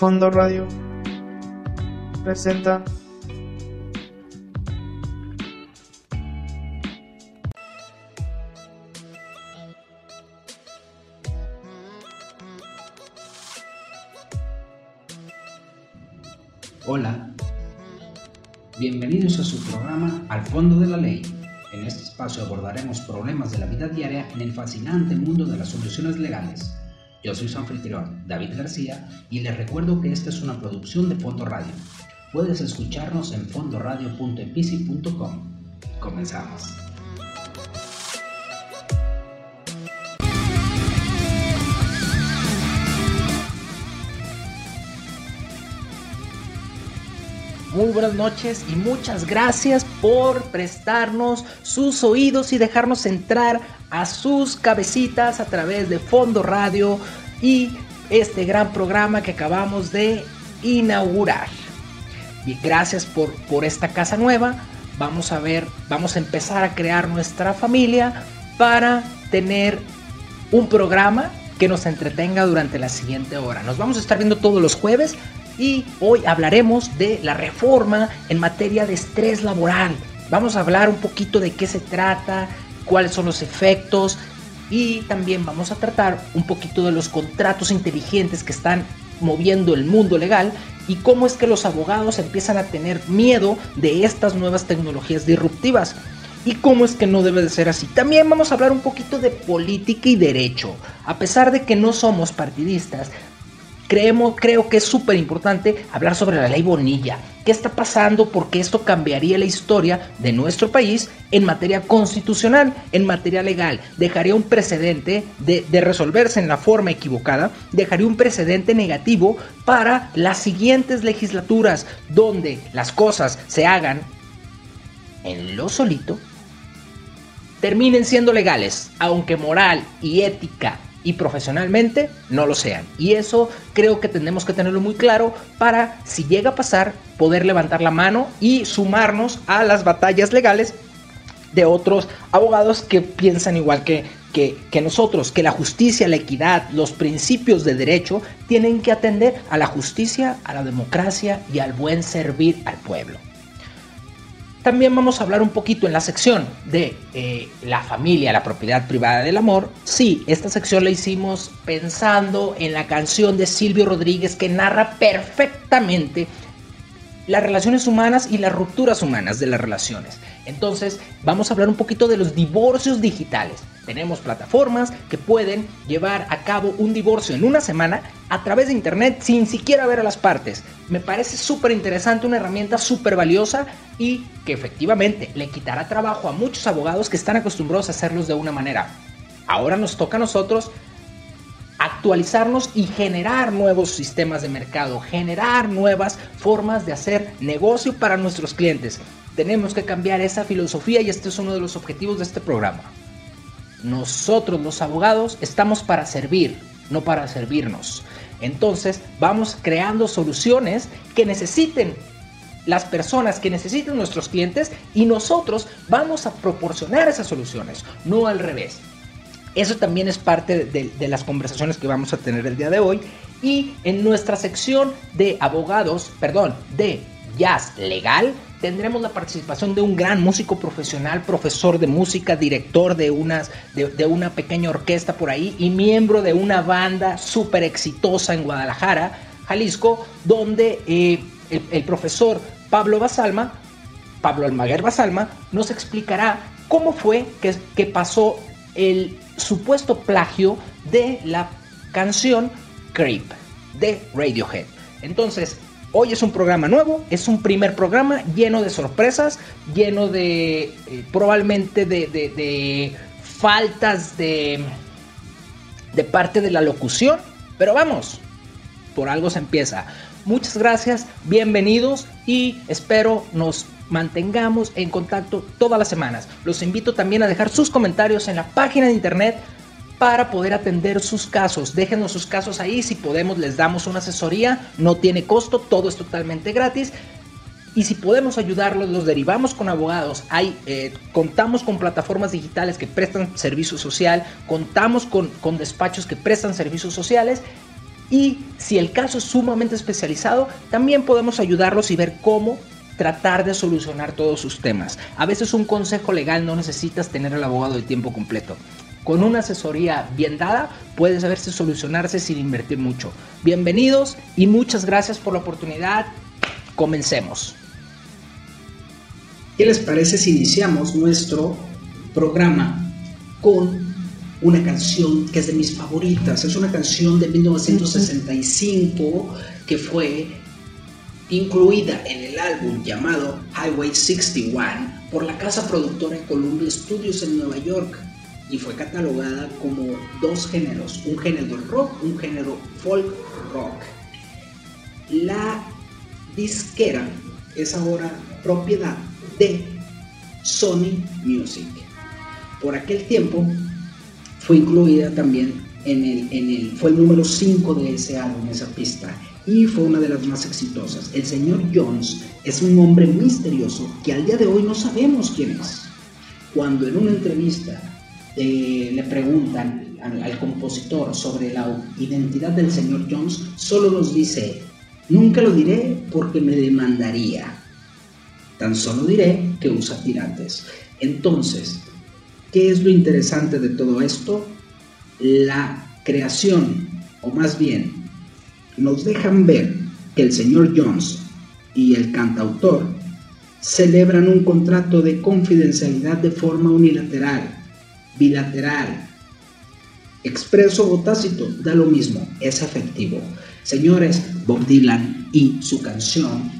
Fondo Radio presenta Hola, bienvenidos a su programa Al Fondo de la Ley. En este espacio abordaremos problemas de la vida diaria en el fascinante mundo de las soluciones legales. Yo soy su anfitrión, David García, y les recuerdo que esta es una producción de Fondo Radio. Puedes escucharnos en fondoradio.epici.com. Comenzamos. Muy buenas noches y muchas gracias por prestarnos sus oídos y dejarnos entrar a sus cabecitas a través de Fondo Radio y este gran programa que acabamos de inaugurar. Y gracias por, por esta casa nueva. Vamos a ver, vamos a empezar a crear nuestra familia para tener un programa que nos entretenga durante la siguiente hora. Nos vamos a estar viendo todos los jueves y hoy hablaremos de la reforma en materia de estrés laboral. Vamos a hablar un poquito de qué se trata, cuáles son los efectos y también vamos a tratar un poquito de los contratos inteligentes que están moviendo el mundo legal y cómo es que los abogados empiezan a tener miedo de estas nuevas tecnologías disruptivas y cómo es que no debe de ser así. También vamos a hablar un poquito de política y derecho. A pesar de que no somos partidistas, Creemos, creo que es súper importante hablar sobre la ley Bonilla. ¿Qué está pasando? Porque esto cambiaría la historia de nuestro país en materia constitucional, en materia legal. Dejaría un precedente de, de resolverse en la forma equivocada, dejaría un precedente negativo para las siguientes legislaturas, donde las cosas se hagan en lo solito, terminen siendo legales, aunque moral y ética y profesionalmente no lo sean. Y eso creo que tenemos que tenerlo muy claro para, si llega a pasar, poder levantar la mano y sumarnos a las batallas legales de otros abogados que piensan igual que, que, que, nosotros, que la justicia, la equidad, los principios de derecho tienen que atender a la justicia, a la democracia y al buen servir al pueblo. También vamos a hablar un poquito en la sección de eh, la familia, la propiedad privada del amor. Sí, esta sección la hicimos pensando en la canción de Silvio Rodríguez que narra perfectamente las relaciones humanas y las rupturas humanas de las relaciones. Entonces, vamos a hablar un poquito de los divorcios digitales. Tenemos plataformas que pueden llevar a cabo un divorcio en una semana a través de internet sin siquiera ver a las partes. Me parece súper interesante, una herramienta súper valiosa y que efectivamente le quitará trabajo a muchos abogados que están acostumbrados a hacerlos de una manera. Ahora nos toca a nosotros actualizarnos y generar nuevos sistemas de mercado, generar nuevas formas de hacer negocio para nuestros clientes. Tenemos que cambiar esa filosofía y este es uno de los objetivos de este programa. Nosotros los abogados estamos para servir, no para servirnos. Entonces vamos creando soluciones que necesiten las personas que necesiten nuestros clientes y nosotros vamos a proporcionar esas soluciones, no al revés. Eso también es parte de, las conversaciones que vamos a tener el día de hoy. Y en nuestra sección de abogados, perdón, de jazz legal, tendremos la participación de un gran músico profesional, profesor de música, director de, unas, de, una pequeña orquesta por ahí y miembro de una banda súper exitosa en Guadalajara, Jalisco, donde eh, el, el profesor Pablo Basalma, Pablo Almaguer Basalma, nos explicará cómo fue que, que pasó el supuesto plagio de la canción Creep de Radiohead. Entonces, hoy es un programa nuevo, es un primer programa lleno de sorpresas, lleno de eh, probablemente de, de, de, faltas de, de parte de la locución, pero vamos, por algo se empieza. Muchas gracias, bienvenidos y espero nos mantengamos en contacto todas las semanas. Los invito también a dejar sus comentarios en la página de internet para poder atender sus casos. Déjenos sus casos ahí, si podemos les damos una asesoría, no tiene costo, todo es totalmente gratis. Y si podemos ayudarlos, los derivamos con abogados. Eh, contamos con plataformas digitales que prestan servicio social, contamos con, con despachos que prestan servicios sociales Y si el caso es sumamente especializado, también podemos ayudarlos y ver cómo tratar de solucionar todos sus temas. A veces un consejo legal no necesitas tener al abogado de tiempo completo. Con una asesoría bien dada puedes saberse solucionarse sin invertir mucho. Bienvenidos y muchas gracias por la oportunidad. Comencemos. ¿Qué les parece si iniciamos nuestro programa con una canción que es de mis favoritas? Es una canción de 1965 que fue incluida en el álbum llamado Highway 61 por la casa productora Columbia Studios en Nueva York y fue catalogada como dos géneros, un género rock, un género folk rock. La disquera es ahora propiedad de Sony Music. Por aquel tiempo fue incluida también en el, en el fue el número 5 de ese álbum, esa pista, y fue una de las más exitosas. El señor Jones es un hombre misterioso que al día de hoy no sabemos quién es. Cuando en una entrevista eh, le preguntan al, al, compositor sobre la identidad del señor Jones, solo nos dice, nunca lo diré porque me demandaría. Tan solo diré que usa tirantes. Entonces, ¿qué es lo interesante de todo esto? La creación, o más bien, nos dejan ver que el señor Jones y el cantautor celebran un contrato de confidencialidad de forma unilateral bilateral, expreso o tácito, da lo mismo, es efectivo. Señores, Bob Dylan y su canción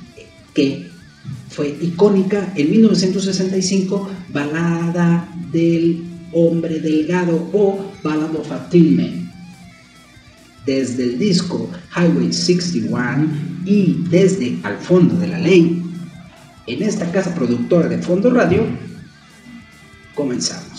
que fue icónica en 1965, Balada del Hombre Delgado o Ballad of a Desde el disco Highway 61 y desde Al Fondo de la Ley, en esta casa productora de Fondo Radio, comenzamos.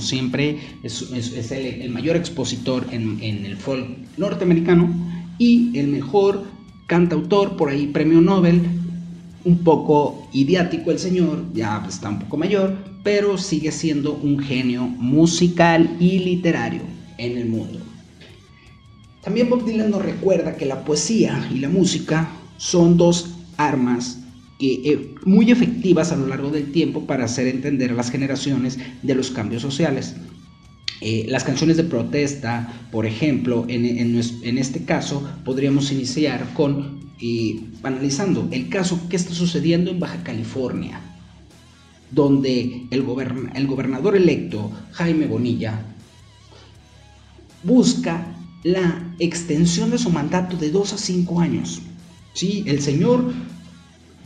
Siempre, es, el, mayor expositor en, el folk norteamericano y el mejor cantautor, por ahí premio Nobel, un poco idiático el señor, ya está un poco mayor, pero sigue siendo un genio musical y literario en el mundo. También Bob Dylan nos recuerda que la poesía y la música son dos armas eh, muy efectivas a lo largo del tiempo para hacer entender a las generaciones de los cambios sociales. Eh, las canciones de protesta, por ejemplo, en, este caso podríamos iniciar con eh, analizando el caso que está sucediendo en Baja California, donde el, el gobernador electo, Jaime Bonilla, busca la extensión de su mandato de dos a cinco años. ¿Sí? El señor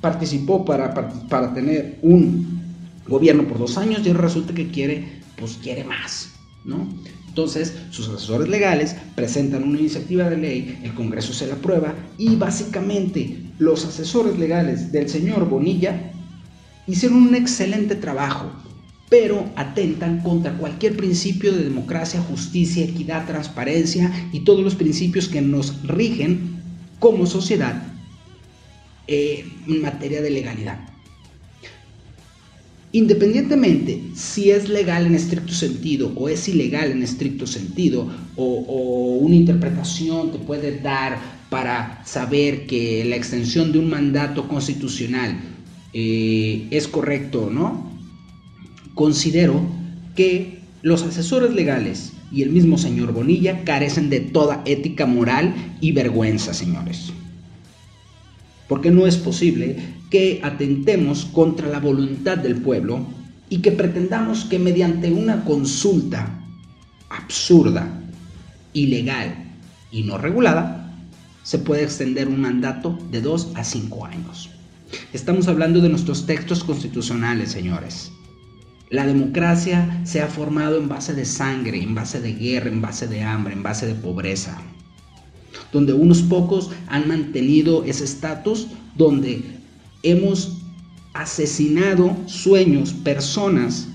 participó para, para, tener un gobierno por dos años y resulta que quiere, pues quiere más, ¿no? Entonces, sus asesores legales presentan una iniciativa de ley, el Congreso se la aprueba y básicamente los asesores legales del señor Bonilla hicieron un excelente trabajo, pero atentan contra cualquier principio de democracia, justicia, equidad, transparencia y todos los principios que nos rigen como sociedad eh, en materia de legalidad. Independientemente si es legal en estricto sentido o es ilegal en estricto sentido o, una interpretación te puede dar para saber que la extensión de un mandato constitucional eh, es correcto o no, considero que los asesores legales y el mismo señor Bonilla carecen de toda ética moral y vergüenza, señores porque no es posible que atentemos contra la voluntad del pueblo y que pretendamos que mediante una consulta absurda, ilegal y no regulada, se puede extender un mandato de 2 a 5 años. Estamos hablando de nuestros textos constitucionales, señores. La democracia se ha formado en base de sangre, en base de guerra, en base de hambre, en base de pobreza. Donde unos pocos han mantenido ese estatus, donde hemos asesinado sueños, personas,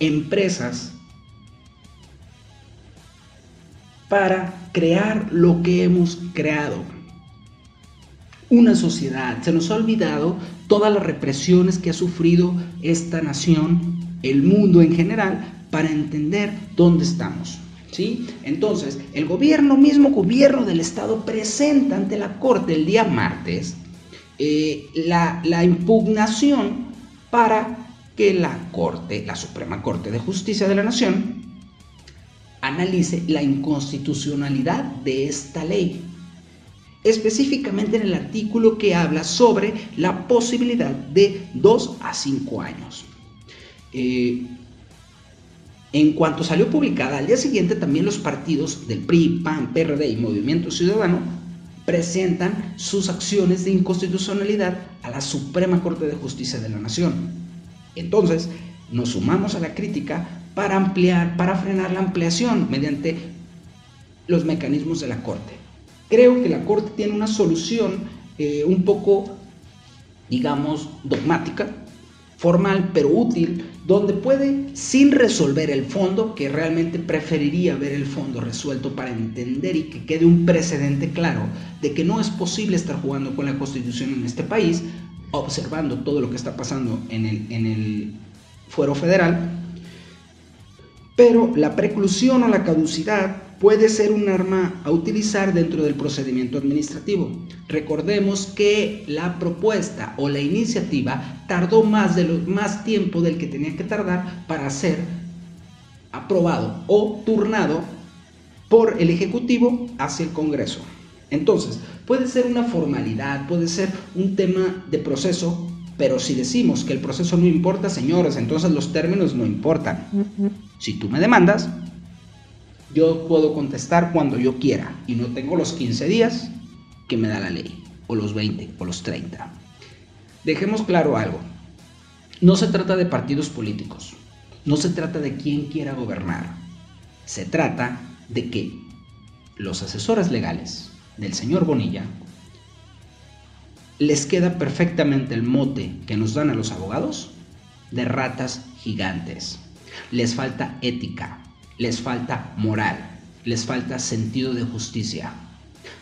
empresas, para crear lo que hemos creado. Una sociedad. Se nos ha olvidado todas las represiones que ha sufrido esta nación, el mundo en general, para entender dónde estamos. Entonces, el gobierno, mismo gobierno del Estado, presenta ante la Corte el día martes eh, la, la impugnación para que la Corte, la Suprema Corte de Justicia de la Nación, analice la inconstitucionalidad de esta ley. Específicamente en el artículo que habla sobre la posibilidad de 2 a 5 años. Eh, en cuanto salió publicada, al día siguiente también los partidos del PRI, PAN, PRD y Movimiento Ciudadano presentan sus acciones de inconstitucionalidad a la Suprema Corte de Justicia de la Nación. Entonces, nos sumamos a la crítica para ampliar, para frenar la ampliación mediante los mecanismos de la Corte. Creo que la Corte tiene una solución eh, un poco, digamos, dogmática, formal, pero útil, donde puede, sin resolver el fondo, que realmente preferiría ver el fondo resuelto para entender y que quede un precedente claro de que no es posible estar jugando con la Constitución en este país, observando todo lo que está pasando en el, en el fuero federal, pero la preclusión o la caducidad puede ser un arma a utilizar dentro del procedimiento administrativo. Recordemos que la propuesta o la iniciativa tardó más, de más tiempo del que tenía que tardar para ser aprobado o turnado por el Ejecutivo hacia el Congreso. Entonces, puede ser una formalidad, puede ser un tema de proceso, pero si decimos que el proceso no importa, señores, entonces los términos no importan. Si tú me demandas, yo puedo contestar cuando yo quiera y no tengo los 15 días que me da la ley, o los 20, o los 30. Dejemos claro algo. No se trata de partidos políticos, no se trata de quién quiera gobernar. Se trata de que los asesores legales, del señor Bonilla, les queda perfectamente el mote que nos dan a los abogados de ratas gigantes. Les falta ética, les falta moral, les falta sentido de justicia.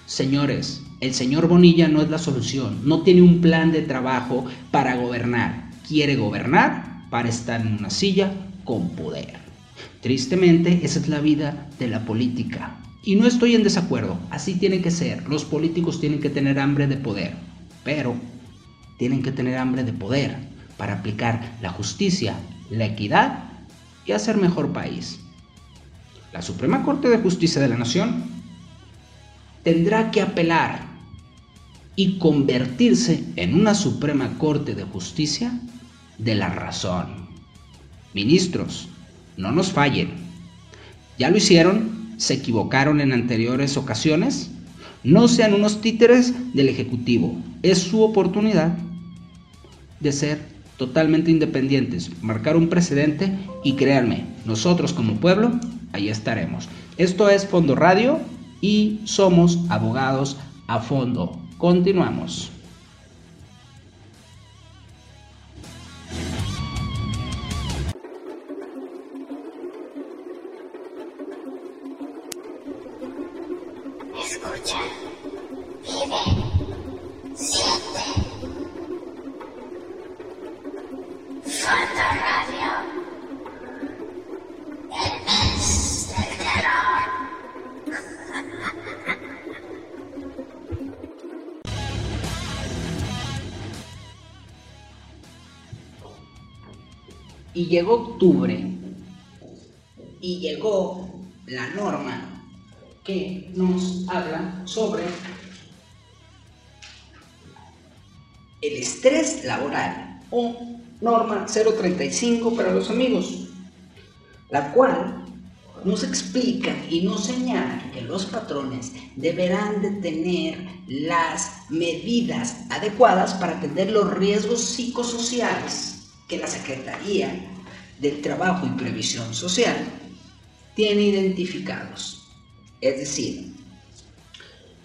Señores, el señor Bonilla no es la solución, no tiene un plan de trabajo para gobernar, quiere gobernar para estar en una silla con poder. Tristemente, esa es la vida de la política. Y no estoy en desacuerdo, así tiene que ser. Los políticos tienen que tener hambre de poder, pero tienen que tener hambre de poder para aplicar la justicia, la equidad y hacer mejor país. La Suprema Corte de Justicia de la Nación tendrá que apelar y convertirse en una Suprema Corte de Justicia de la razón. Ministros, no nos fallen. Ya lo hicieron se equivocaron en anteriores ocasiones, no sean unos títeres del Ejecutivo. Es su oportunidad de ser totalmente independientes, marcar un precedente y créanme, nosotros como pueblo, ahí estaremos. Esto es Fondo Radio y somos abogados a fondo. Continuamos. Y llegó octubre y llegó la norma que nos habla sobre el estrés laboral o norma 035 para los amigos, la cual nos explica y nos señala que los patrones deberán de tener las medidas adecuadas para atender los riesgos psicosociales que la Secretaría del Trabajo y Previsión Social tiene identificados. Es decir,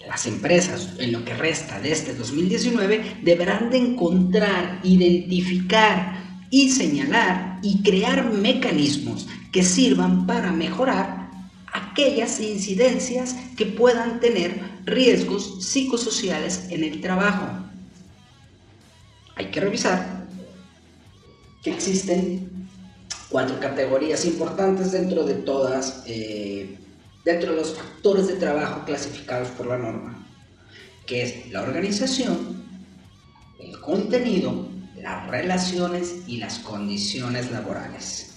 las empresas en lo que resta de este 2019 deberán de encontrar, identificar y señalar y crear mecanismos que sirvan para mejorar aquellas incidencias que puedan tener riesgos psicosociales en el trabajo. Hay que revisar que existen cuatro categorías importantes dentro de todas, eh, dentro de los factores de trabajo clasificados por la norma, que es la organización, el contenido, las relaciones y las condiciones laborales.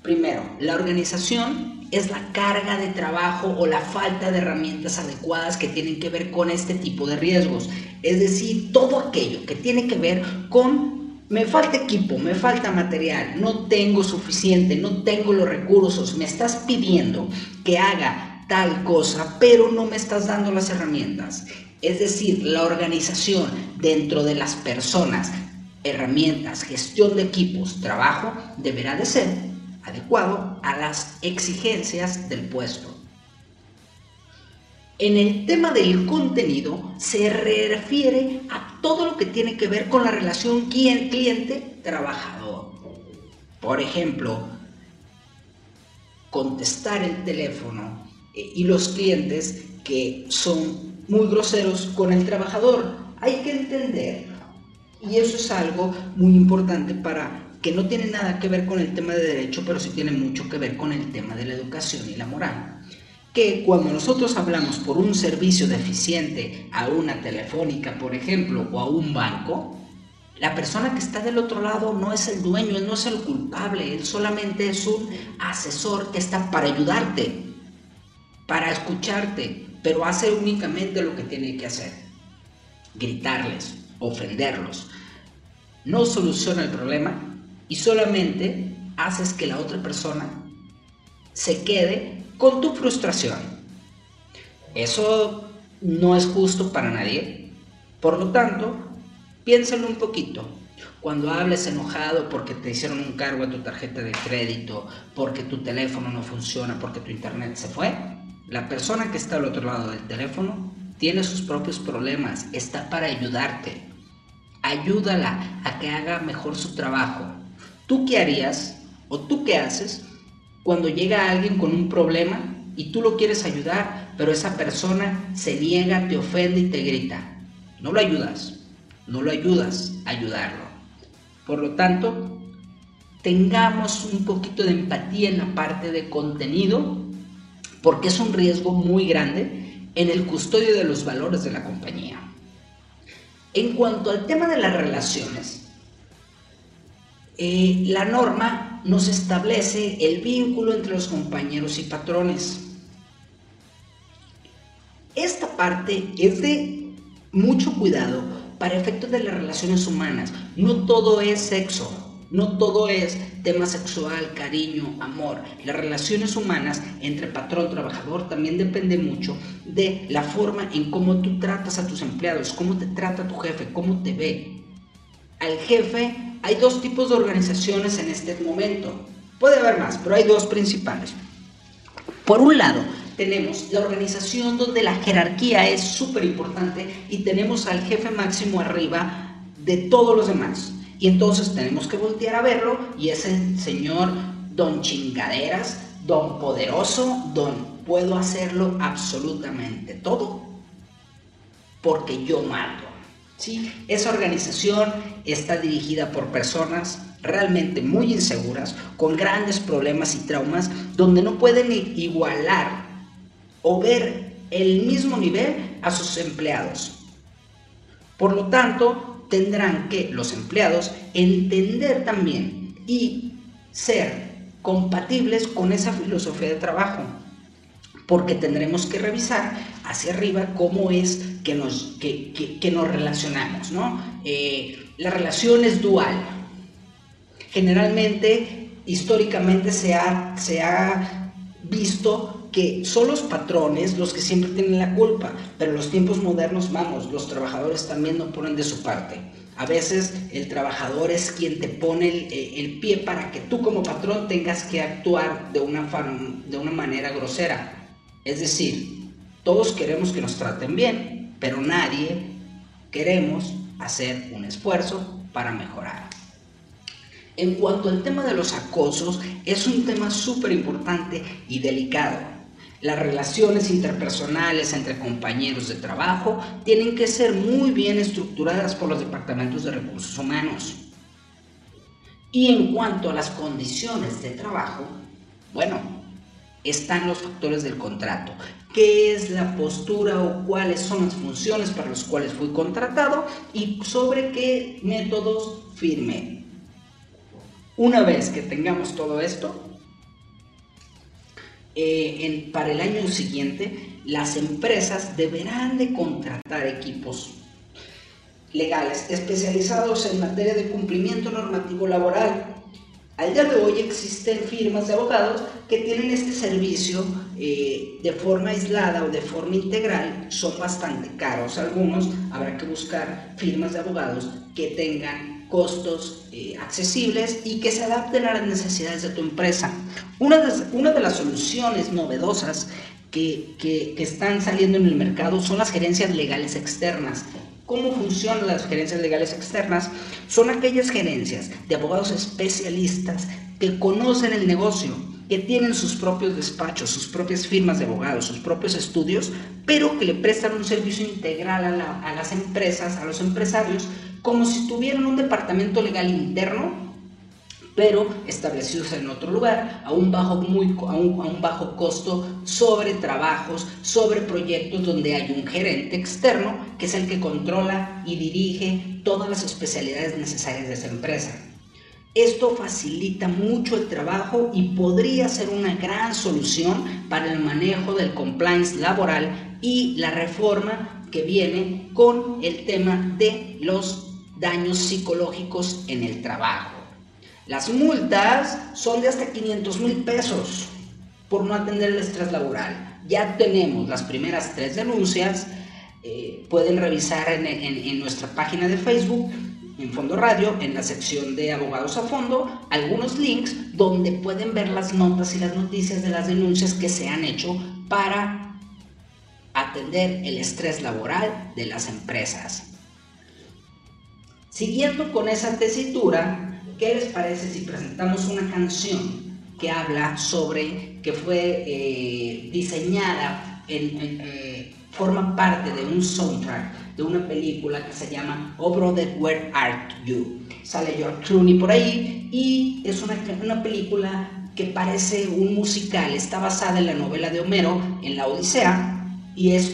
Primero, la organización es la carga de trabajo o la falta de herramientas adecuadas que tienen que ver con este tipo de riesgos. Es decir, todo aquello que tiene que ver con me falta equipo, me falta material, no tengo suficiente, no tengo los recursos, me estás pidiendo que haga tal cosa, pero no me estás dando las herramientas. Es decir, la organización dentro de las personas, herramientas, gestión de equipos, trabajo, deberá de ser adecuado a las exigencias del puesto. En el tema del contenido se refiere a todo lo que tiene que ver con la relación cliente-trabajador. Por ejemplo, contestar el teléfono eh, y los clientes que son muy groseros con el trabajador. Hay que entender, y eso es algo muy importante para que no tiene nada que ver con el tema de derecho, pero sí tiene mucho que ver con el tema de la educación y la moral que cuando nosotros hablamos por un servicio deficiente a una telefónica, por ejemplo, o a un banco, la persona que está del otro lado no es el dueño, él no es el culpable, él solamente es un asesor que está para ayudarte, para escucharte, pero hace únicamente lo que tiene que hacer, gritarles, ofenderlos. No soluciona el problema y solamente haces que la otra persona se quede con tu frustración. Eso no es justo para nadie. Por lo tanto, piénsalo un poquito. Cuando hables enojado porque te hicieron un cargo a tu tarjeta de crédito, porque tu teléfono no funciona, porque tu internet se fue, la persona que está al otro lado del teléfono tiene sus propios problemas, está para ayudarte. Ayúdala a que haga mejor su trabajo. ¿Tú qué harías o tú qué haces cuando llega alguien con un problema y tú lo quieres ayudar, pero esa persona se niega, te ofende y te grita. No lo ayudas, no lo ayudas a ayudarlo. Por lo tanto, tengamos un poquito de empatía en la parte de contenido, porque es un riesgo muy grande en el custodio de los valores de la compañía. En cuanto al tema de las relaciones, eh, la norma nos establece el vínculo entre los compañeros y patrones. Esta parte es de mucho cuidado para efectos de las relaciones humanas. No todo es sexo, no todo es tema sexual, cariño, amor. Las relaciones humanas entre patrón y trabajador también depende mucho de la forma en cómo tú tratas a tus empleados, cómo te trata tu jefe, cómo te ve. Al jefe hay dos tipos de organizaciones en este momento. Puede haber más, pero hay dos principales. Por un lado, tenemos la organización donde la jerarquía es súper importante y tenemos al jefe máximo arriba de todos los demás. Y entonces tenemos que voltear a verlo y es el señor don chingaderas, don poderoso, don puedo hacerlo absolutamente todo porque yo mando. ¿Sí? Esa organización está dirigida por personas realmente muy inseguras, con grandes problemas y traumas, donde no pueden igualar o ver el mismo nivel a sus empleados. Por lo tanto, tendrán que los empleados entender también y ser compatibles con esa filosofía de trabajo porque tendremos que revisar hacia arriba cómo es que nos, que, nos relacionamos. ¿no? Eh, la relación es dual. Generalmente, históricamente se ha, se ha visto que son los patrones los que siempre tienen la culpa, pero en los tiempos modernos, vamos, los trabajadores también no ponen de su parte. A veces el trabajador es quien te pone el, pie para que tú como patrón tengas que actuar de una, de una manera grosera. Es decir, todos queremos que nos traten bien, pero nadie queremos hacer un esfuerzo para mejorar. En cuanto al tema de los acosos, es un tema súper importante y delicado. Las relaciones interpersonales entre compañeros de trabajo tienen que ser muy bien estructuradas por los departamentos de recursos humanos. Y en cuanto a las condiciones de trabajo, bueno, están los factores del contrato. ¿Qué es la postura o cuáles son las funciones para las cuales fui contratado y sobre qué métodos firmé? Una vez que tengamos todo esto, eh, para el año siguiente, las empresas deberán de contratar equipos legales especializados en materia de cumplimiento normativo laboral. Al día de hoy existen firmas de abogados que tienen este servicio eh, de forma aislada o de forma integral. Son bastante caros algunos. Habrá que buscar firmas de abogados que tengan costos eh, accesibles y que se adapten a las necesidades de tu empresa. Una de, las soluciones novedosas que, que, están saliendo en el mercado son las gerencias legales externas. ¿Cómo funcionan las gerencias legales externas? Son aquellas gerencias de abogados especialistas que conocen el negocio, que tienen sus propios despachos, sus propias firmas de abogados, sus propios estudios, pero que le prestan un servicio integral a, a las empresas, a los empresarios, como si tuvieran un departamento legal interno, pero establecidos en otro lugar, a un bajo, muy, a un, bajo costo, sobre trabajos, sobre proyectos donde hay un gerente externo que es el que controla y dirige todas las especialidades necesarias de esa empresa. Esto facilita mucho el trabajo y podría ser una gran solución para el manejo del compliance laboral y la reforma que viene con el tema de los daños psicológicos en el trabajo. Las multas son de hasta 500 mil pesos por no atender el estrés laboral. Ya tenemos las primeras tres denuncias. Eh, pueden revisar en, nuestra página de Facebook, en Fondo Radio, en la sección de Abogados a Fondo, algunos links donde pueden ver las notas y las noticias de las denuncias que se han hecho para atender el estrés laboral de las empresas. Siguiendo con esa tesitura, ¿qué les parece si presentamos una canción que habla sobre que fue eh, diseñada eh, forma parte de un soundtrack de una película que se llama Oh Brother Where Art You. Sale George Clooney por ahí y es una, una película que parece un musical, está basada en la novela de Homero, en la Odisea, y es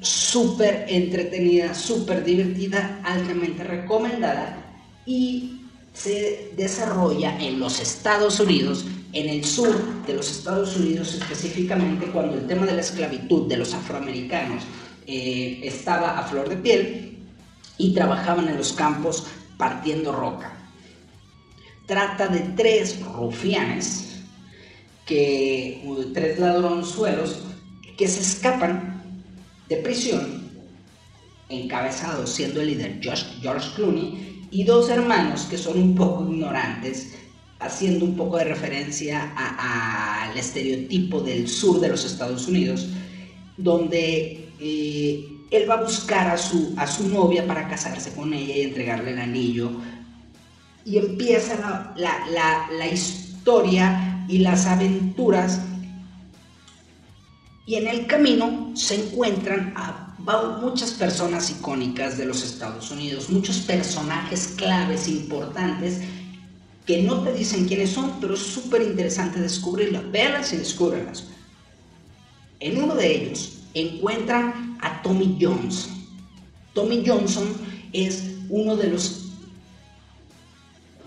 súper entretenida, súper divertida, altamente recomendada y se desarrolla en los Estados Unidos, en el sur de los Estados Unidos específicamente cuando el tema de la esclavitud de los afroamericanos eh, estaba a flor de piel y trabajaban en los campos partiendo roca. Trata de tres rufianes, que, tres ladronzuelos que se escapan de prisión, encabezado siendo el líder George Clooney, y dos hermanos que son un poco ignorantes, haciendo un poco de referencia al estereotipo del sur de los Estados Unidos, donde eh, él va a buscar a su, a su novia para casarse con ella y entregarle el anillo. Y empieza la, la historia y las aventuras y en el camino se encuentran a muchas personas icónicas de los Estados Unidos, muchos personajes claves, importantes, que no te dicen quiénes son, pero es súper interesante descubrirlas. Véanlas y descúbrelas. En uno de ellos encuentran a Tommy Jones. Tommy Johnson es uno de los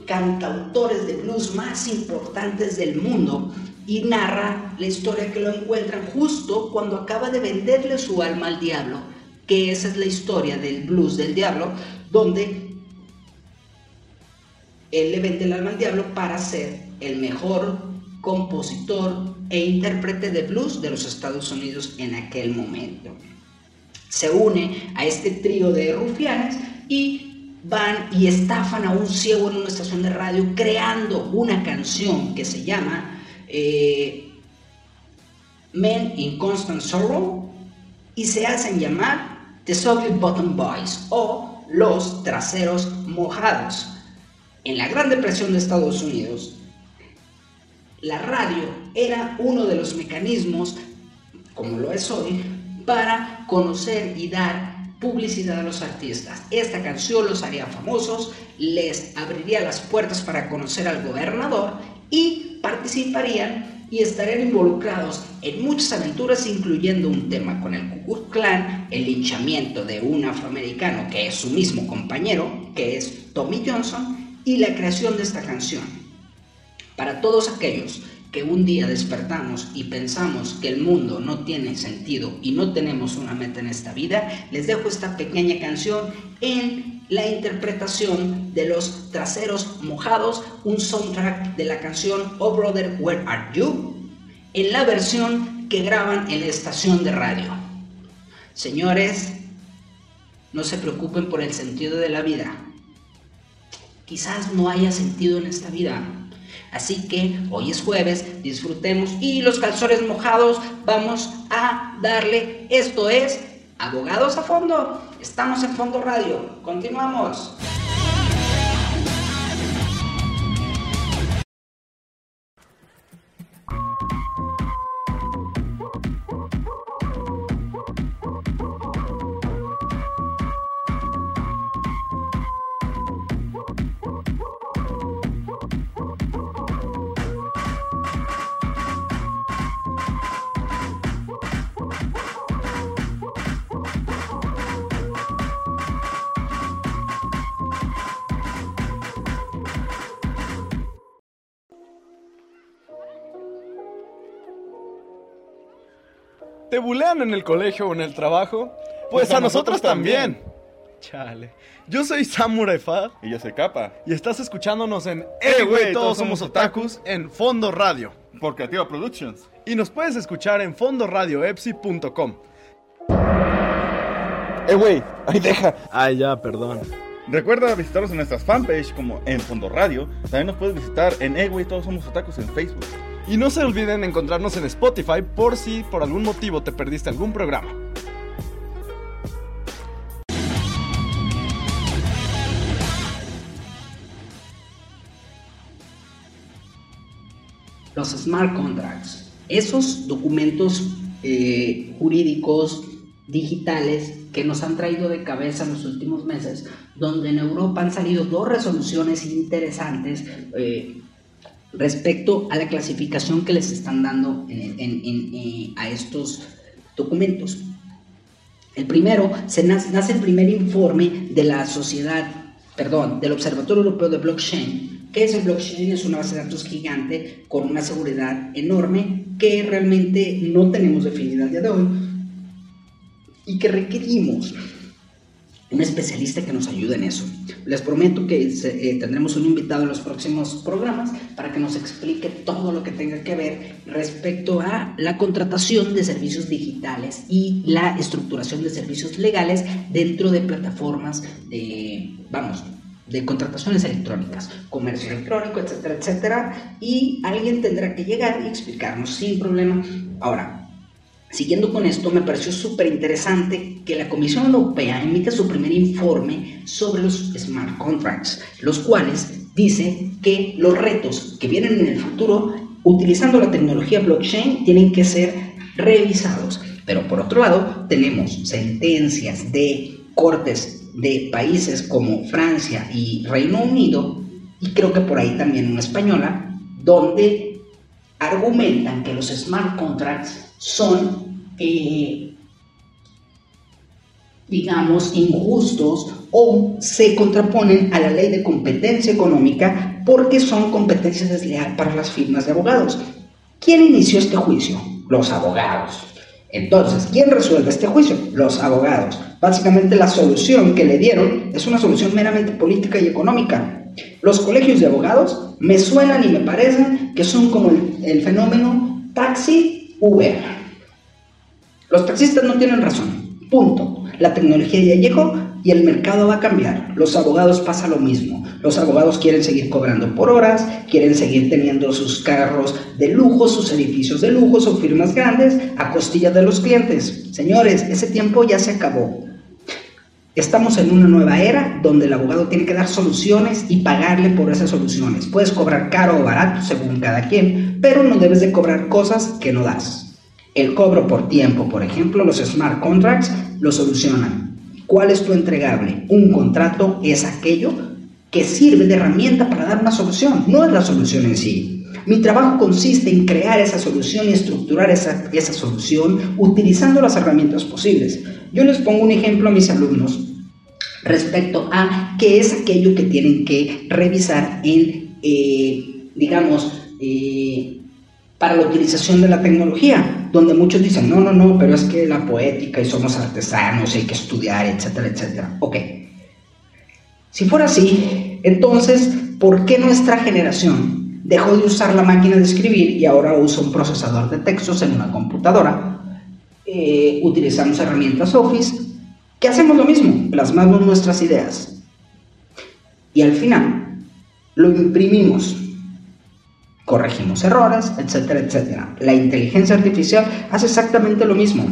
cantautores de blues más importantes del mundo y narra la historia que lo encuentran justo cuando acaba de venderle su alma al diablo, que esa es la historia del blues del diablo, donde él le vende el alma al diablo para ser el mejor compositor e intérprete de blues de los Estados Unidos en aquel momento. Se une a este trío de rufianes y van y estafan a un ciego en una estación de radio creando una canción que se llama eh, Men in Constant Sorrow y se hacen llamar The Soviet Bottom Boys o los traseros mojados. En la Gran Depresión de Estados Unidos, la radio era uno de los mecanismos, como lo es hoy, para conocer y dar publicidad a los artistas. Esta canción los haría famosos, les abriría las puertas para conocer al gobernador y participarían y estarían involucrados en muchas aventuras, incluyendo un tema con el Ku Klux Klan, el linchamiento de un afroamericano que es su mismo compañero, que es Tommy Johnson, y la creación de esta canción. Para todos aquellos que un día despertamos y pensamos que el mundo no tiene sentido y no tenemos una meta en esta vida, les dejo esta pequeña canción en la interpretación de los traseros mojados, un soundtrack de la canción Oh Brother, Where Are You? en la versión que graban en la estación de radio. Señores, no se preocupen por el sentido de la vida. Quizás no haya sentido en esta vida. Así que hoy es jueves, disfrutemos y los calzones mojados vamos a darle. Esto es Abogados a Fondo. Estamos en Fondo Radio. Continuamos. ¿Te bulean en el colegio o en el trabajo? Pues, a, nosotros, también. Chale. Yo soy Samurai Fa Y yo soy Capa, y estás escuchándonos en Eh, güey, todos somos otakus en Fondo Radio. por Creativa Productions. Y nos puedes escuchar en fondoradioepsi.com. Eh, güey, ahí deja. Ay, ya, perdón. Recuerda visitarnos en nuestras fanpage como en Fondo Radio. También nos puedes visitar en Eh, güey, todos somos otakus en Facebook. Y no se olviden encontrarnos en Spotify por si por algún motivo te perdiste algún programa. los smart contracts, esos documentos eh, jurídicos digitales que nos han traído de cabeza en los últimos meses, donde en Europa han salido dos resoluciones interesantes eh, respecto a la clasificación que les están dando en- eh, a estos documentos. El primero, se nace, nace el primer informe de la sociedad, perdón, del Observatorio Europeo de Blockchain. ¿Qué es el blockchain? Es una base de datos gigante con una seguridad enorme que realmente no tenemos definida al día de hoy y que requerimos un especialista que nos ayude en eso. Les prometo que eh, tendremos un invitado en los próximos programas para que nos explique todo lo que tenga que ver respecto a la contratación de servicios digitales y la estructuración de servicios legales dentro de plataformas de, vamos, de contrataciones electrónicas, comercio electrónico, etcétera, etcétera. Y alguien tendrá que llegar y explicarnos sin problema. Ahora, Siguiendo con esto, me pareció súper interesante que la Comisión Europea emita su primer informe sobre los smart contracts, los cuales dice que los retos que vienen en el futuro utilizando la tecnología blockchain tienen que ser revisados. Pero por otro lado, tenemos sentencias de cortes de países como Francia y Reino Unido, y creo que por ahí también una española, donde argumentan que los smart contracts son, digamos, injustos o se contraponen a la ley de competencia económica porque son competencias desleales para las firmas de abogados. ¿Quién inició este juicio? Los abogados. Entonces, ¿quién resuelve este juicio? Los abogados. Básicamente la solución que le dieron es una solución meramente política y económica. Los colegios de abogados me suenan y me parecen que son como el, el fenómeno taxi-Uber. Los taxistas no tienen razón. Punto. La tecnología ya llegó y el mercado va a cambiar. Los abogados pasa lo mismo. Los abogados quieren seguir cobrando por horas, quieren seguir teniendo sus carros de lujo, sus edificios de lujo, sus firmas grandes a costillas de los clientes. Señores, ese tiempo ya se acabó. Estamos en una nueva era donde el abogado tiene que dar soluciones y pagarle por esas soluciones. Puedes cobrar caro o barato según cada quien, pero no debes de cobrar cosas que no das. El cobro por tiempo, por ejemplo, los smart contracts lo solucionan. ¿Cuál es tu entregable? Un contrato es aquello que sirve de herramienta para dar una solución, no es la solución en sí. Mi trabajo consiste en crear esa solución y estructurar esa, esa solución utilizando las herramientas posibles. Yo les pongo un ejemplo a mis alumnos respecto a qué es aquello que tienen que revisar en, eh, digamos, eh, para la utilización de la tecnología, donde muchos dicen, no, no, no, pero es que la poética y somos artesanos y hay que estudiar, etcétera, etcétera. Ok. Si fuera así, entonces, ¿por qué nuestra generación dejó de usar la máquina de escribir y ahora usa un procesador de textos en una computadora? Eh, utilizamos herramientas Office, que hacemos lo mismo, plasmamos nuestras ideas. Y al final, lo imprimimos corregimos errores, etcétera, etcétera. La inteligencia artificial hace exactamente lo mismo.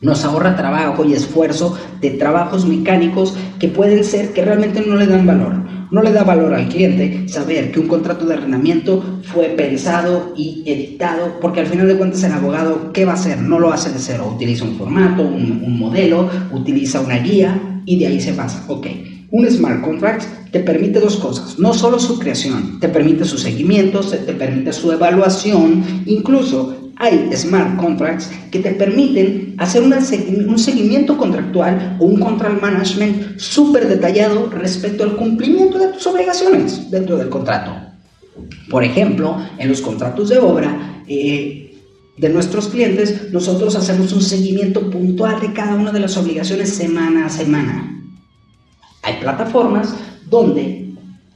Nos ahorra trabajo y esfuerzo de trabajos mecánicos que pueden ser que realmente no le dan valor. No le da valor al cliente saber que un contrato de arrendamiento fue pensado y editado, porque al final de cuentas el abogado, ¿qué va a hacer? No lo hace de cero. Utiliza un formato, un, un modelo, utiliza una guía y de ahí se basa. Ok, un smart contract te permite dos cosas, no solo su creación, te permite su seguimiento, te permite su evaluación, incluso hay smart contracts que te permiten hacer un seguimiento contractual o un contract management súper detallado respecto al cumplimiento de tus obligaciones dentro del contrato. Por ejemplo, en los contratos de obra, eh, de nuestros clientes, nosotros hacemos un seguimiento puntual de cada una de las obligaciones semana a semana. Hay plataformas donde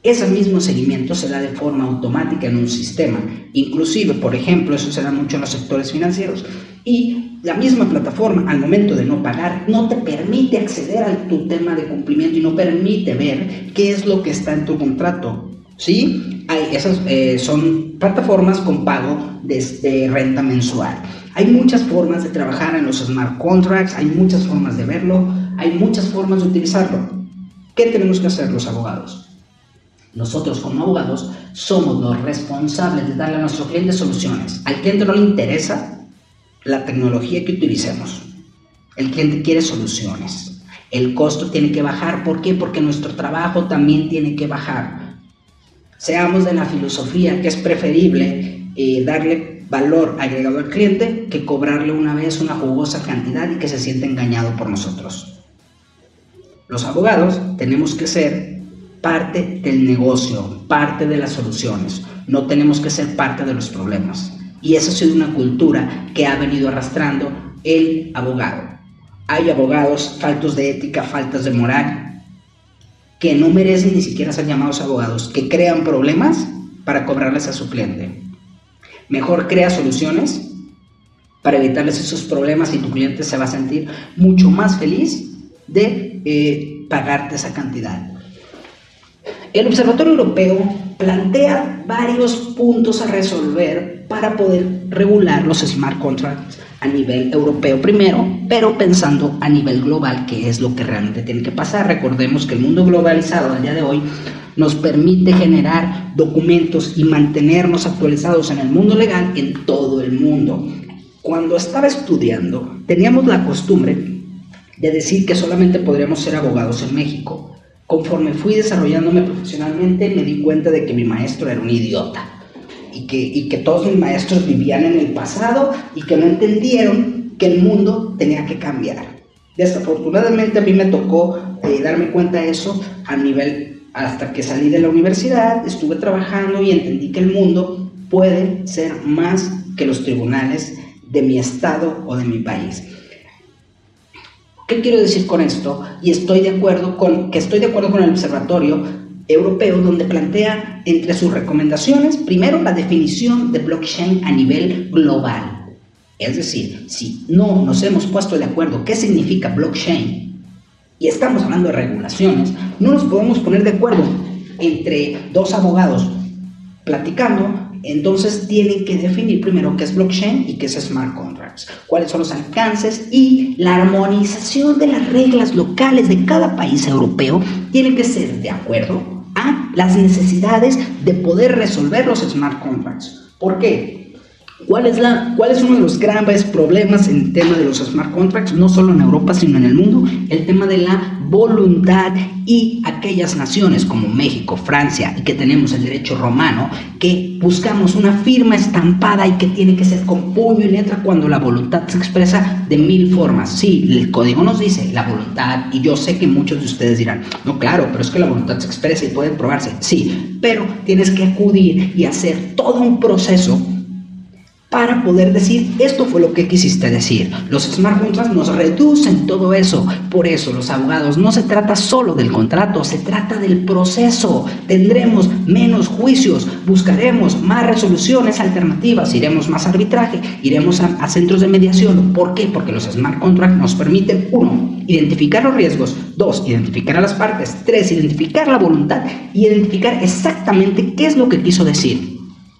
ese mismo seguimiento se da de forma automática en un sistema. Inclusive, por ejemplo, eso se da mucho en los sectores financieros. Y la misma plataforma, al momento de no pagar, no te permite acceder a tu tema de cumplimiento y no permite ver qué es lo que está en tu contrato. ¿Sí? Hay, esas eh, son plataformas con pago de, renta mensual. Hay muchas formas de trabajar en los smart contracts, hay muchas formas de verlo, hay muchas formas de utilizarlo. ¿Qué tenemos que hacer los abogados? Nosotros como abogados somos los responsables de darle a nuestro cliente soluciones. Al cliente no le interesa la tecnología que utilicemos. El cliente quiere soluciones. El costo tiene que bajar. ¿Por qué? Porque nuestro trabajo también tiene que bajar. Seamos de la filosofía que es preferible eh, darle valor agregado al cliente que cobrarle una vez una jugosa cantidad y que se sienta engañado por nosotros. Los abogados tenemos que ser parte del negocio, parte de las soluciones. No tenemos que ser parte de los problemas. Y esa ha sido una cultura que ha venido arrastrando el abogado. Hay abogados faltos de ética, faltas de moral, que no merecen ni siquiera ser llamados abogados, que crean problemas para cobrarles a su cliente. Mejor crea soluciones para evitarles esos problemas y tu cliente se va a sentir mucho más feliz de eh, pagarte esa cantidad. El Observatorio Europeo plantea varios puntos a resolver para poder regular los smart contracts a nivel europeo primero, pero pensando a nivel global, que es lo que realmente tiene que pasar. Recordemos que el mundo globalizado al día de hoy nos permite generar documentos y mantenernos actualizados en el mundo legal en todo el mundo. Cuando estaba estudiando, teníamos la costumbre de decir que solamente podríamos ser abogados en México. Conforme fui desarrollándome profesionalmente, me di cuenta de que mi maestro era un idiota y que, todos mis maestros vivían en el pasado y que no entendieron que el mundo tenía que cambiar. Desafortunadamente a mí me tocó eh, darme cuenta de eso a nivel hasta que salí de la universidad, estuve trabajando y entendí que el mundo puede ser más que los tribunales de mi estado o de mi país. ¿Qué quiero decir con esto? Y estoy de acuerdo con que estoy de acuerdo con el observatorio europeo donde plantea entre sus recomendaciones, primero, la definición de blockchain a nivel global. Es decir, si no nos hemos puesto de acuerdo qué significa blockchain y estamos hablando de regulaciones, no nos podemos poner de acuerdo entre dos abogados platicando entonces tienen que definir primero qué es blockchain y qué es smart cuáles son los alcances y la armonización de las reglas locales de cada país europeo tiene que ser de acuerdo a las necesidades de poder resolver los smart contracts. ¿Por qué? ¿Cuál es, la, ¿Cuál es uno de los grandes problemas en el tema de los smart contracts, no solo en Europa, sino en el mundo? El tema de la voluntad y aquellas naciones como México, Francia y que tenemos el derecho romano, que buscamos una firma estampada y que tiene que ser con puño y letra cuando la voluntad se expresa de mil formas. Sí, el código nos dice la voluntad y yo sé que muchos de ustedes dirán, no, claro, pero es que la voluntad se expresa y puede probarse. Sí, pero tienes que acudir y hacer todo un proceso para poder decir esto fue lo que quisiste decir. Los smart contracts nos reducen todo eso. Por eso los abogados no se trata solo del contrato, se trata del proceso. Tendremos menos juicios, buscaremos más resoluciones alternativas, iremos más arbitraje, iremos a, centros de mediación. ¿Por qué? Porque los smart contracts nos permiten, uno, identificar los riesgos, dos, identificar a las partes, tres, identificar la voluntad y identificar exactamente qué es lo que quiso decir.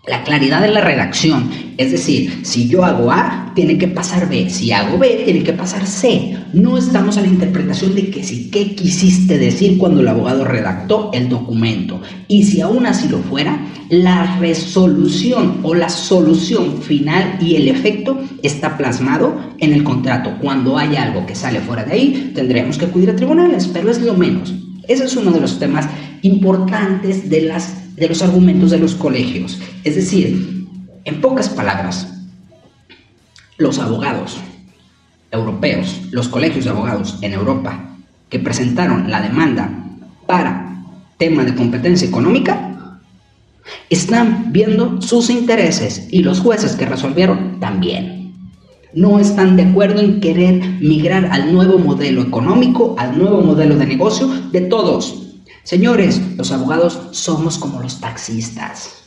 La claridad de la redacción, es decir, si yo hago A, tiene que pasar B, si hago B, tiene que pasar C. No estamos a la interpretación de que si qué quisiste decir cuando el abogado redactó el documento. Y si aún así lo fuera, la resolución o la solución final y el efecto está plasmado en el contrato. Cuando hay algo que sale fuera de ahí, tendremos que acudir a tribunales, pero es lo menos. Ese es uno de los temas importantes de las de los argumentos de los colegios. Es decir, en pocas palabras, los abogados europeos, los colegios de abogados en Europa que presentaron la demanda para tema de competencia económica, están viendo sus intereses y los jueces que resolvieron también. No están de acuerdo en querer migrar al nuevo modelo económico, al nuevo modelo de negocio de todos, Señores, los abogados somos como los taxistas.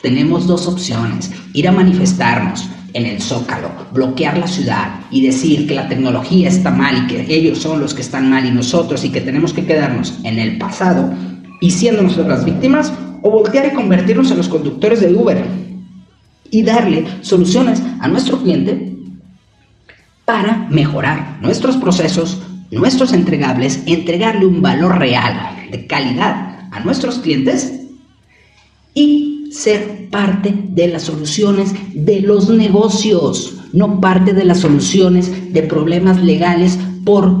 Tenemos dos opciones, ir a manifestarnos en el zócalo, bloquear la ciudad y decir que la tecnología está mal y que ellos son los que están mal y nosotros y que tenemos que quedarnos en el pasado y siendo nosotros las víctimas, o voltear y convertirnos en los conductores de Uber y darle soluciones a nuestro cliente para mejorar nuestros procesos, nuestros entregables, entregarle un valor real de calidad a nuestros clientes y ser parte de las soluciones de los negocios, no parte de las soluciones de problemas legales por,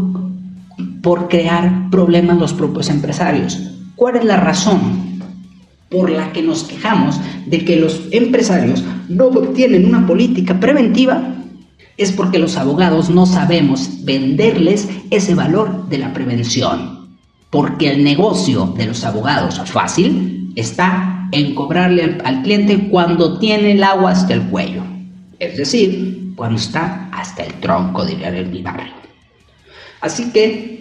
por crear problemas los propios empresarios. ¿Cuál es la razón por la que nos quejamos de que los empresarios no tienen una política preventiva? Es porque los abogados no sabemos venderles ese valor de la prevención. Porque el negocio de los abogados fácil está en cobrarle al, cliente cuando tiene el agua hasta el cuello. Es decir, cuando está hasta el tronco, diría el barrio. Así que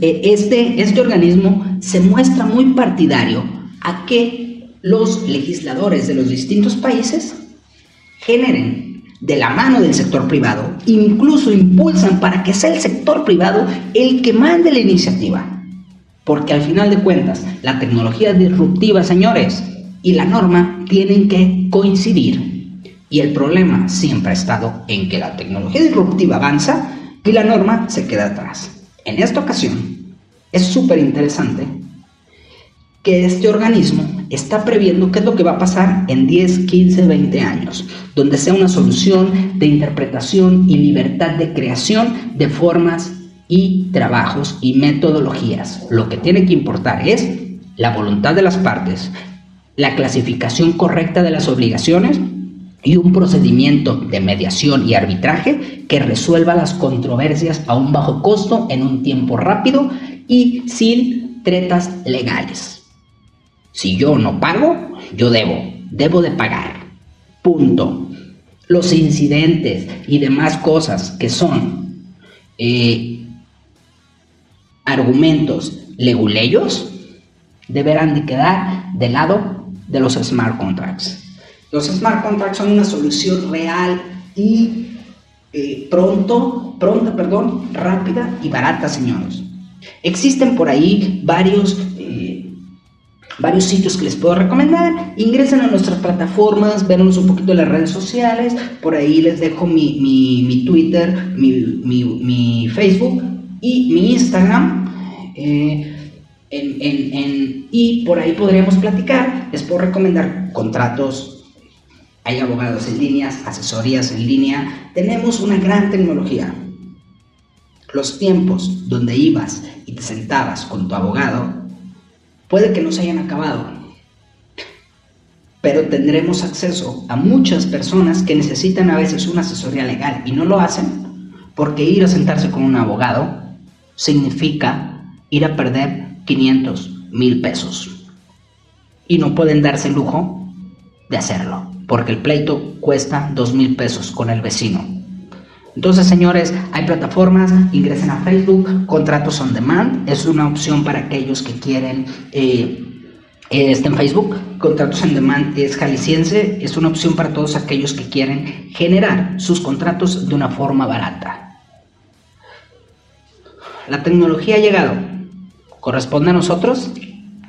eh, este, este organismo se muestra muy partidario a que los legisladores de los distintos países generen de la mano del sector privado, incluso impulsan para que sea el sector privado el que mande la iniciativa. Porque al final de cuentas, la tecnología disruptiva, señores, y la norma tienen que coincidir. Y el problema siempre ha estado en que la tecnología disruptiva avanza y la norma se queda atrás. En esta ocasión, es súper interesante que este organismo está previendo qué es lo que va a pasar en 10, 15, 20 años, donde sea una solución de interpretación y libertad de creación de formas y trabajos y metodologías. Lo que tiene que importar es la voluntad de las partes, la clasificación correcta de las obligaciones y un procedimiento de mediación y arbitraje que resuelva las controversias a un bajo costo en un tiempo rápido y sin tretas legales. Si yo no pago, yo debo, debo de pagar. Punto. Los incidentes y demás cosas que son eh, argumentos leguleyos deberán de quedar del lado de los smart contracts. Los smart contracts son una solución real y eh, pronto, pronta, perdón, rápida y barata, señores. Existen por ahí varios, varios sitios que les puedo recomendar. Ingresen a nuestras plataformas, venos un poquito en las redes sociales. Por ahí les dejo mi, mi, Twitter, mi, mi, Facebook y mi Instagram. Eh, y por ahí podríamos platicar. Les puedo recomendar contratos. Hay abogados en línea, asesorías en línea. Tenemos una gran tecnología. Los tiempos donde ibas y te sentabas con tu abogado puede que no se hayan acabado. Pero tendremos acceso a muchas personas que necesitan a veces una asesoría legal y no lo hacen porque ir a sentarse con un abogado significa ir a perder 500 mil pesos. Y no pueden darse el lujo de hacerlo, porque el pleito cuesta 2 mil pesos con el vecino. Entonces, señores, hay plataformas, ingresen a Facebook, contratos on demand, es una opción para aquellos que quieren, eh, está en Facebook, contratos on demand es jalisciense, es una opción para todos aquellos que quieren generar sus contratos de una forma barata. La tecnología ha llegado, Corresponde a nosotros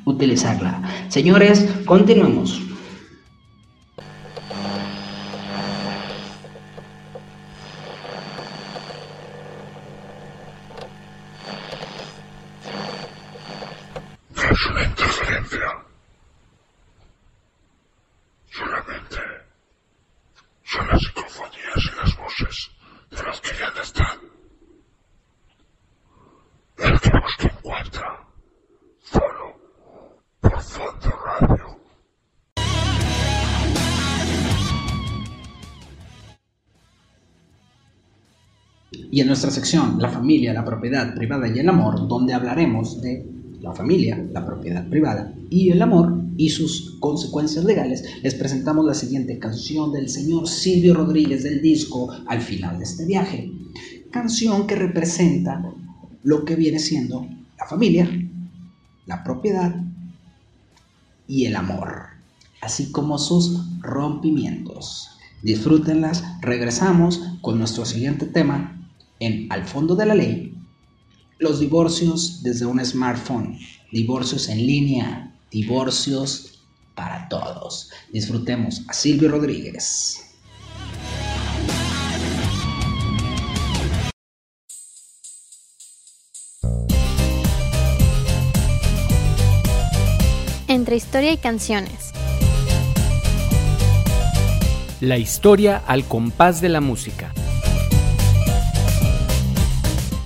utilizarla. Señores, continuemos. Y en nuestra sección, la familia, la propiedad privada y el amor, donde hablaremos de la familia, la propiedad privada y el amor y sus consecuencias legales, les presentamos la siguiente canción del señor Silvio Rodríguez del disco Al final de este viaje. Canción que representa lo que viene siendo la familia, la propiedad y el amor, así como sus rompimientos. Disfrútenlas, regresamos con nuestro siguiente tema en Al fondo de la ley, los divorcios desde un smartphone, divorcios en línea, divorcios para todos. Disfrutemos a Silvio Rodríguez. Entre historia y canciones. La historia al compás de la música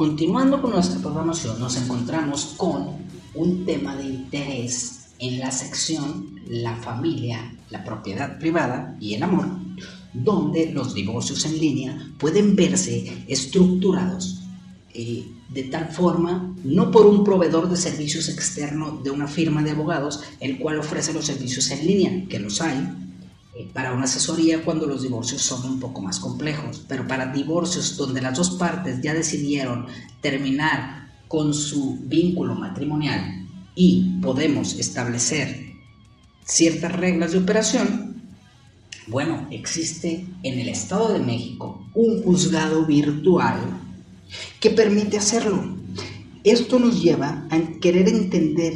Continuando con nuestra programación, nos encontramos con un tema de interés en la sección La familia, la propiedad privada y el amor, donde los divorcios en línea pueden verse estructurados eh, de tal forma, no por un proveedor de servicios externo de una firma de abogados, el cual ofrece los servicios en línea, que los hay, para una asesoría cuando los divorcios son un poco más complejos, pero para divorcios donde las dos partes ya decidieron terminar con su vínculo matrimonial y podemos establecer ciertas reglas de operación, bueno, existe en el Estado de México un juzgado virtual que permite hacerlo. Esto nos lleva a querer entender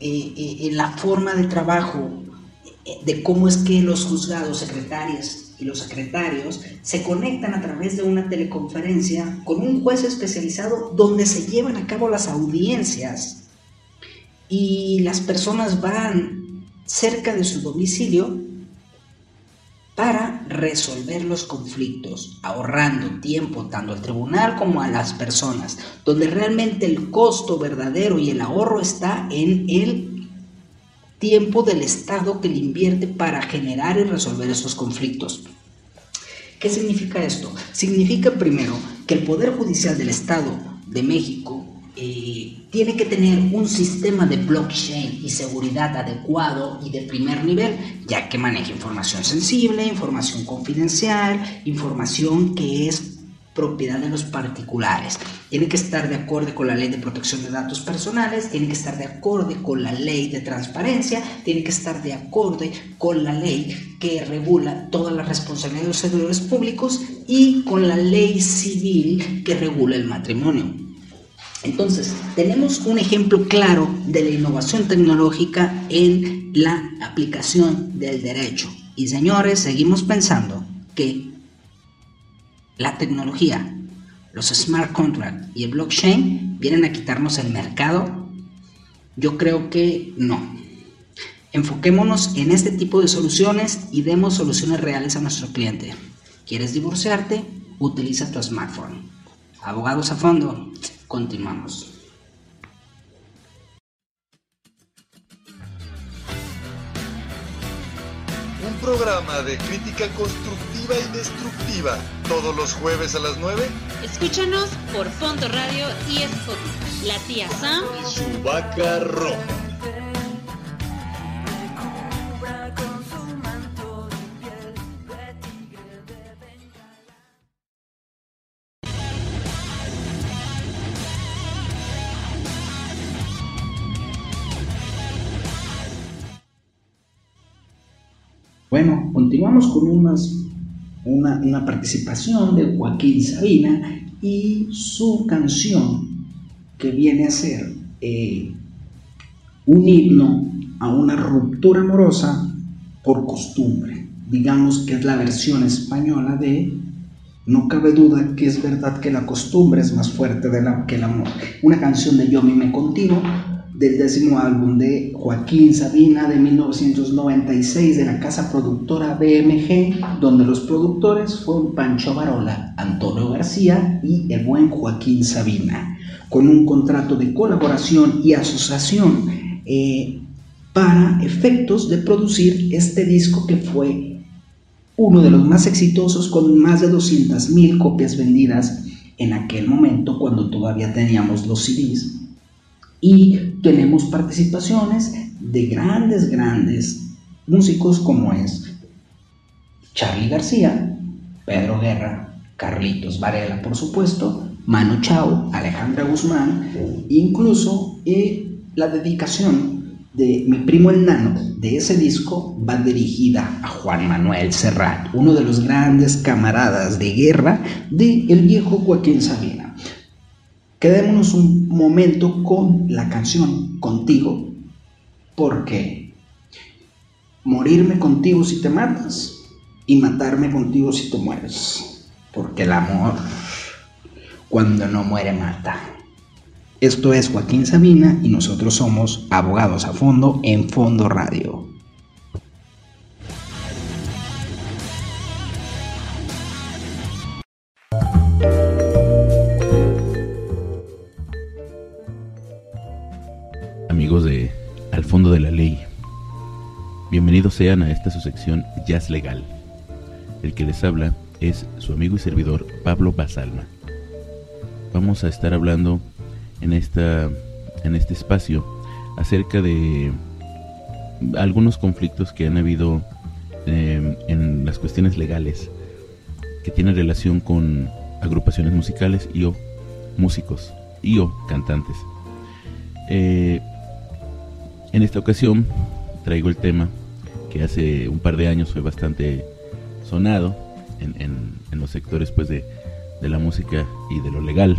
eh, eh, la forma de trabajo de cómo es que los juzgados secretarios y los secretarios se conectan a través de una teleconferencia con un juez especializado donde se llevan a cabo las audiencias y las personas van cerca de su domicilio para resolver los conflictos, ahorrando tiempo tanto al tribunal como a las personas, donde realmente el costo verdadero y el ahorro está en el tiempo del Estado que le invierte para generar y resolver estos conflictos. ¿Qué significa esto? Significa primero que el Poder Judicial del Estado de México eh, tiene que tener un sistema de blockchain y seguridad adecuado y de primer nivel, ya que maneja información sensible, información confidencial, información que es propiedad de los particulares. Tiene que estar de acuerdo con la ley de protección de datos personales, tiene que estar de acuerdo con la ley de transparencia, tiene que estar de acuerdo con la ley que regula todas las responsabilidades de los servidores públicos y con la ley civil que regula el matrimonio. Entonces, tenemos un ejemplo claro de la innovación tecnológica en la aplicación del derecho. Y señores, seguimos pensando que la tecnología, los smart contracts y el blockchain vienen a quitarnos el mercado. Yo creo que no. Enfoquémonos en este tipo de soluciones y demos soluciones reales a nuestro cliente. ¿Quieres divorciarte? Utiliza tu smartphone. Abogados a fondo. Continuamos. Programa de crítica constructiva y destructiva todos los jueves a las 9 Escúchanos por Fondo Radio y Spotify. La tía Sam y su vaca roja. Bueno, continuamos con unas, una, participación de Joaquín Sabina y su canción que viene a ser eh, un himno a una ruptura amorosa por costumbre. Digamos que es la versión española de No cabe duda que es verdad que la costumbre es más fuerte la, que el amor. Una canción de Yo mime contigo del décimo álbum de Joaquín Sabina de 1996 de la casa productora BMG, donde los productores fueron Pancho Barola, Antonio García y el buen Joaquín Sabina, con un contrato de colaboración y asociación eh, para efectos de producir este disco que fue uno de los más exitosos con más de 200.000 copias vendidas en aquel momento cuando todavía teníamos los CDs y tenemos participaciones de grandes, grandes músicos como es Charlie García, Pedro Guerra, Carlitos Varela, por supuesto, Manu Chao, Alejandra Guzmán, incluso eh, la dedicación de mi primo el nano de ese disco va dirigida a Juan Manuel Serrat, uno de los grandes camaradas de guerra de el viejo Joaquín Sabina. Quedémonos un momento con la canción Contigo, porque morirme contigo si te matas y matarme contigo si te mueres, porque el amor cuando no muere mata. Esto es Joaquín Sabina y nosotros somos abogados a fondo en Fondo Radio. Bienvenidos sean a esta su sección Jazz Legal. El que les habla es su amigo y servidor Pablo Basalma. Vamos a estar hablando en, esta, en este espacio acerca de algunos conflictos que han habido eh, en las cuestiones legales que tienen relación con agrupaciones musicales y o músicos y o cantantes. Eh, en esta ocasión traigo el tema que hace un par de años fue bastante sonado en, los sectores pues de, la música y de lo legal,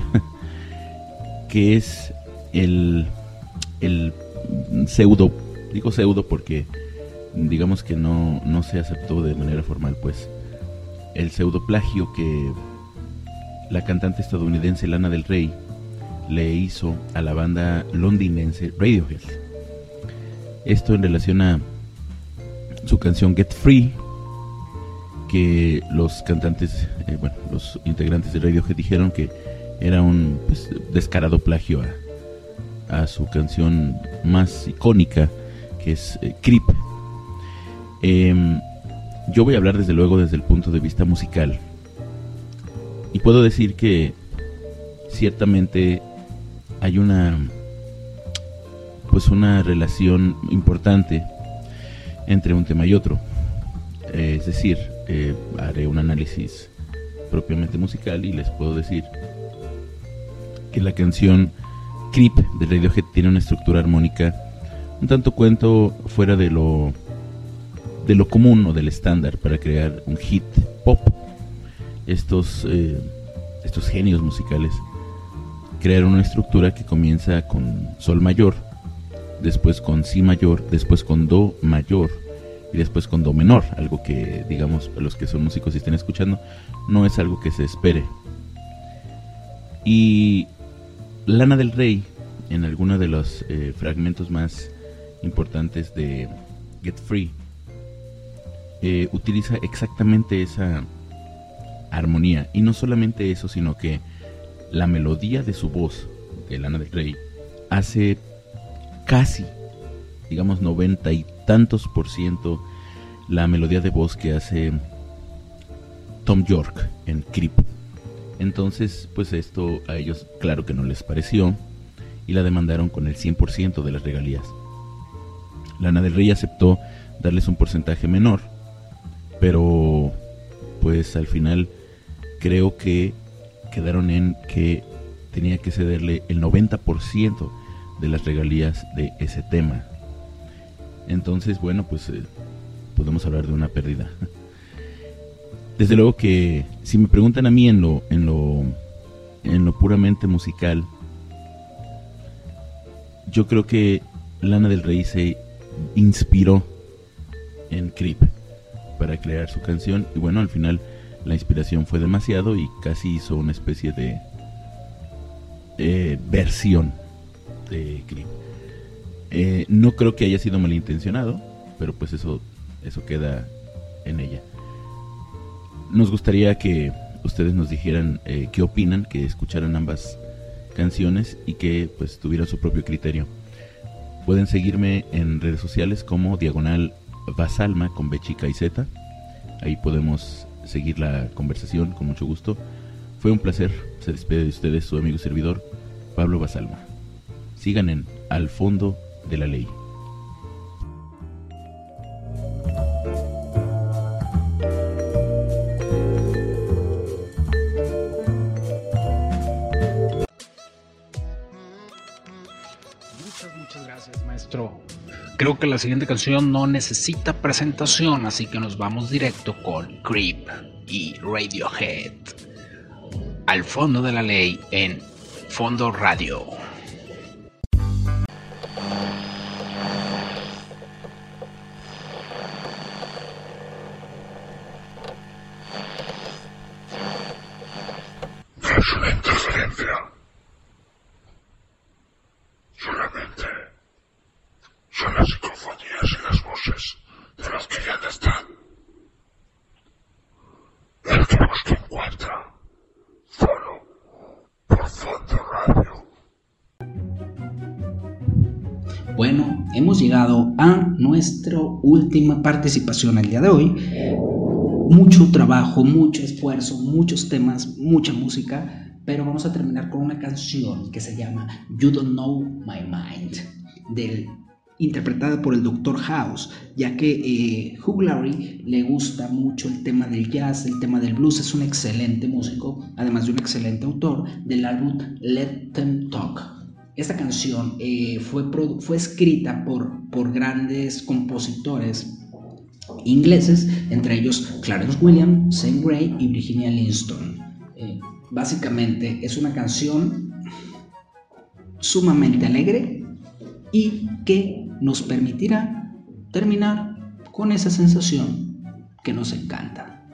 que es el, el pseudo, digo pseudo porque digamos que no, no se aceptó de manera formal pues el pseudo plagio que la cantante estadounidense Lana del Rey le hizo a la banda londinense Radiohead. Esto en relación a su canción Get Free, que los cantantes, eh, bueno, los integrantes de Radiohead dijeron que era un pues, descarado plagio a, su canción más icónica, que es eh, Creep. Em, yo voy a hablar desde luego desde el punto de vista musical. Y puedo decir que ciertamente hay una pues una relación importante entre un tema y otro. Eh, es decir, eh, haré un análisis propiamente musical y les puedo decir que la canción Creep de Radiohead tiene una estructura armónica un tanto cuento fuera de lo de lo común o del estándar para crear un hit pop. Estos eh, estos genios musicales crearon una estructura que comienza con sol mayor, después con si mayor, después con do mayor y después con do menor, algo que digamos los que son músicos y estén escuchando no es algo que se espere. Y Lana del Rey en alguno de los eh, fragmentos más importantes de Get Free eh, utiliza exactamente esa armonía y no solamente eso sino que la melodía de su voz de Lana del Rey hace casi digamos noventa y tantos por ciento la melodía de voz que hace Tom York en Creep. Entonces, pues esto a ellos claro que no les pareció y la demandaron con el 100% de las regalías. Lana del Rey aceptó darles un porcentaje menor, pero pues al final creo que quedaron en que tenía que cederle el 90% de las regalías de ese tema. Entonces, bueno, pues eh, podemos hablar de una pérdida. Desde luego que si me preguntan a mí en lo en lo en lo puramente musical, yo creo que Lana del Rey se inspiró en Creep para crear su canción y bueno, al final la inspiración fue demasiado y casi hizo una especie de eh, versión Eh, no creo que haya sido malintencionado, pero pues eso, eso queda en ella. Nos gustaría que ustedes nos dijeran eh, qué opinan, que escucharan ambas canciones y que pues tuvieran su propio criterio. Pueden seguirme en redes sociales como Diagonal Basalma con B y Z. Ahí podemos seguir la conversación con mucho gusto. Fue un placer. Se despide de ustedes su amigo servidor, Pablo Basalma. Sigan en Al Fondo de la ley. Maestro. Creo que la siguiente canción no necesita presentación, así que nos vamos directo con Creep y Radiohead. Al fondo de la ley en Fondo Radio. Es una interferencia. Solamente son las psicofonías y las voces de los que ya no están. El que busca encuentra. Solo por Fondo Radio. Bueno, hemos llegado a nuestra última participación el día de hoy. Mucho trabajo, mucho esfuerzo, muchos temas, mucha música, pero vamos a terminar con una canción que se llama You Don't Know My Mind, del, interpretada por el Dr. House, ya que eh, Hugh Laurie le gusta mucho el tema del jazz, el tema del blues, es un excelente músico, además de un excelente autor del álbum Let Them Talk. Esta canción eh, fue, fue escrita por, por grandes compositores ingleses, entre ellos Clarence Williams, Sam Gray y Virginia Linston. Eh, básicamente es una canción sumamente alegre y que nos permitirá terminar con esa sensación que nos encanta.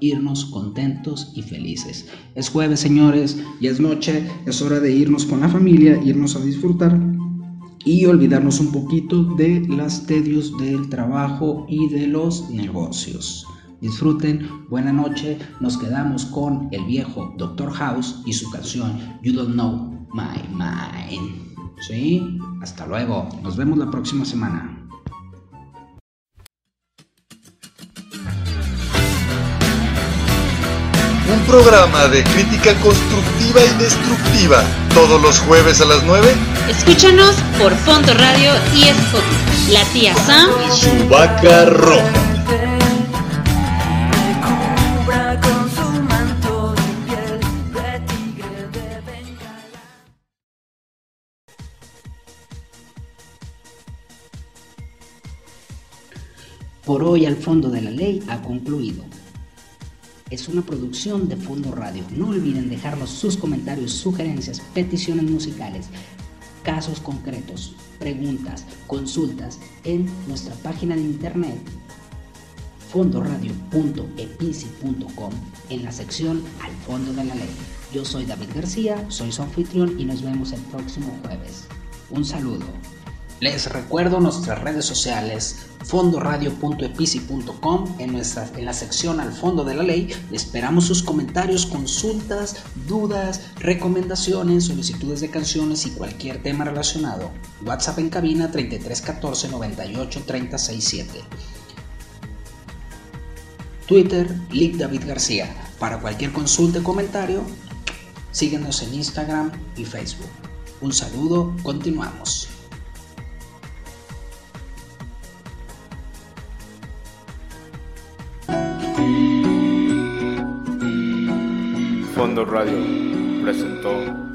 Irnos contentos y felices. Es jueves, señores, ya es noche, es hora de irnos con la familia, irnos a disfrutar y olvidarnos un poquito de las tedios del trabajo y de los negocios. Disfruten, buena noche, nos quedamos con el viejo Doctor House y su canción You Don't Know My Mind. ¿Sí? Hasta luego, nos vemos la próxima semana. Programa de crítica constructiva y destructiva. Todos los jueves a las 9. Escúchanos por Fondo Radio y Spotify. La tía Sam y su vaca roja. Por hoy al fondo de la ley ha concluido. Es una producción de Fondo Radio. No olviden dejarnos sus comentarios, sugerencias, peticiones musicales, casos concretos, preguntas, consultas en nuestra página de internet fondoradio.epici.com en la sección Al fondo de la ley. Yo soy David García, soy su anfitrión y nos vemos el próximo jueves. Un saludo. Les recuerdo nuestras redes sociales, fondoradio.epici.com, en, en la sección al fondo de la ley. Esperamos sus comentarios, consultas, dudas, recomendaciones, solicitudes de canciones y cualquier tema relacionado. WhatsApp en cabina 3314 98 367. Twitter, Lick David García. Para cualquier consulta o comentario, síguenos en Instagram y Facebook. Un saludo, continuamos. Fondo Radio presentó